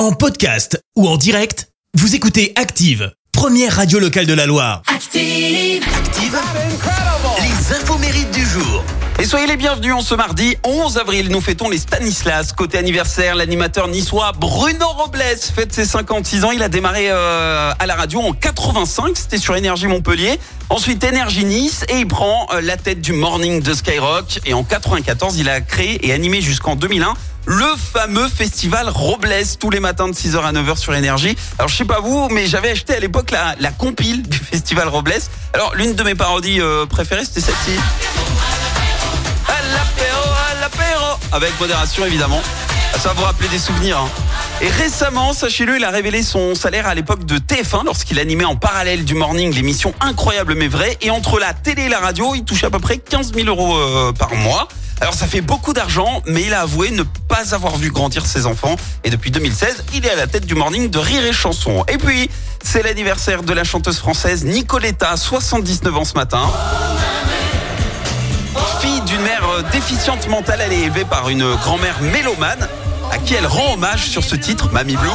En podcast ou en direct, vous écoutez Active, première radio locale de la Loire. Active. Active, les infos mérites du jour. Et soyez les bienvenus en ce mardi 11 avril. Nous fêtons les Stanislas. Côté anniversaire, l'animateur niçois Bruno Robles fête ses 56 ans. Il a démarré euh, à la radio en 85. C'était sur Énergie Montpellier. Ensuite Énergie Nice et il prend euh, la tête du morning de Skyrock. Et en 94, il a créé et animé jusqu'en 2001 le fameux festival Robles tous les matins de 6h à 9h sur Énergie. Alors je sais pas vous, mais j'avais acheté à l'époque la, compile du festival Robles. Alors l'une de mes parodies euh, préférées, c'était celle-ci. Avec modération évidemment. Ça va vous rappeler des souvenirs. hein. Et récemment, sachez-le, il a révélé son salaire à l'époque de TF1 lorsqu'il animait en parallèle du morning l'émission Incroyable mais vrai. Et entre la télé et la radio, il touchait à peu près 15 000 euros euh, par mois. Alors ça fait beaucoup d'argent, mais il a avoué ne pas avoir vu grandir ses enfants. Et depuis 2016, il est à la tête du morning de Rire et Chanson. Et puis, c'est l'anniversaire de la chanteuse française Nicoletta, 79 ans ce matin. Fille d'une mère euh, déficiente mentale, elle est élevée par une grand-mère mélomane à qui elle rend hommage sur ce titre, Mamie Blue.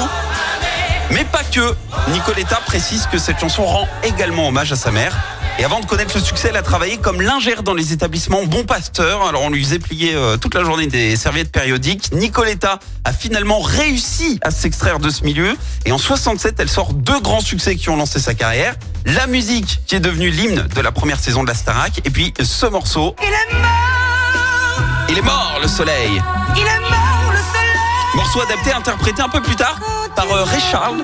Mais pas que. Nicoletta précise que cette chanson rend également hommage à sa mère. Et avant de connaître le succès, elle a travaillé comme lingère dans les établissements Bon Pasteur. Alors on lui faisait plier euh, toute la journée des serviettes périodiques. Nicoletta a finalement réussi à s'extraire de ce milieu. Et en 67, elle sort deux grands succès qui ont lancé sa carrière. La musique, qui est devenue l'hymne de la première saison de la Starac. Et puis ce morceau. Il est mort. Il est mort, le soleil. Il est mort. Morceau adapté, interprété un peu plus tard par euh, Ray Charles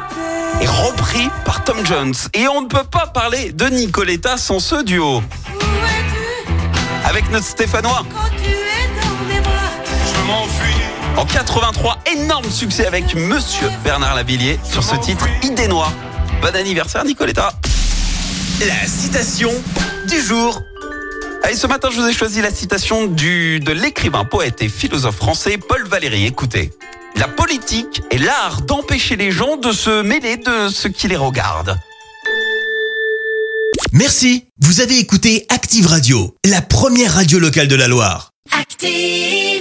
et repris par Tom Jones. Et on ne peut pas parler de Nicoletta sans ce duo. Avec notre Stéphanois. En 83, énorme succès avec Monsieur Bernard Lavillier sur ce titre Idée Noire. Bon anniversaire Nicoletta. La citation du jour. Allez, ce matin, je vous ai choisi la citation du, de l'écrivain, poète et philosophe français Paul Valéry. Écoutez. La politique est l'art d'empêcher les gens de se mêler de ce qui les regarde. Merci, vous avez écouté Active Radio, la première radio locale de la Loire. Active.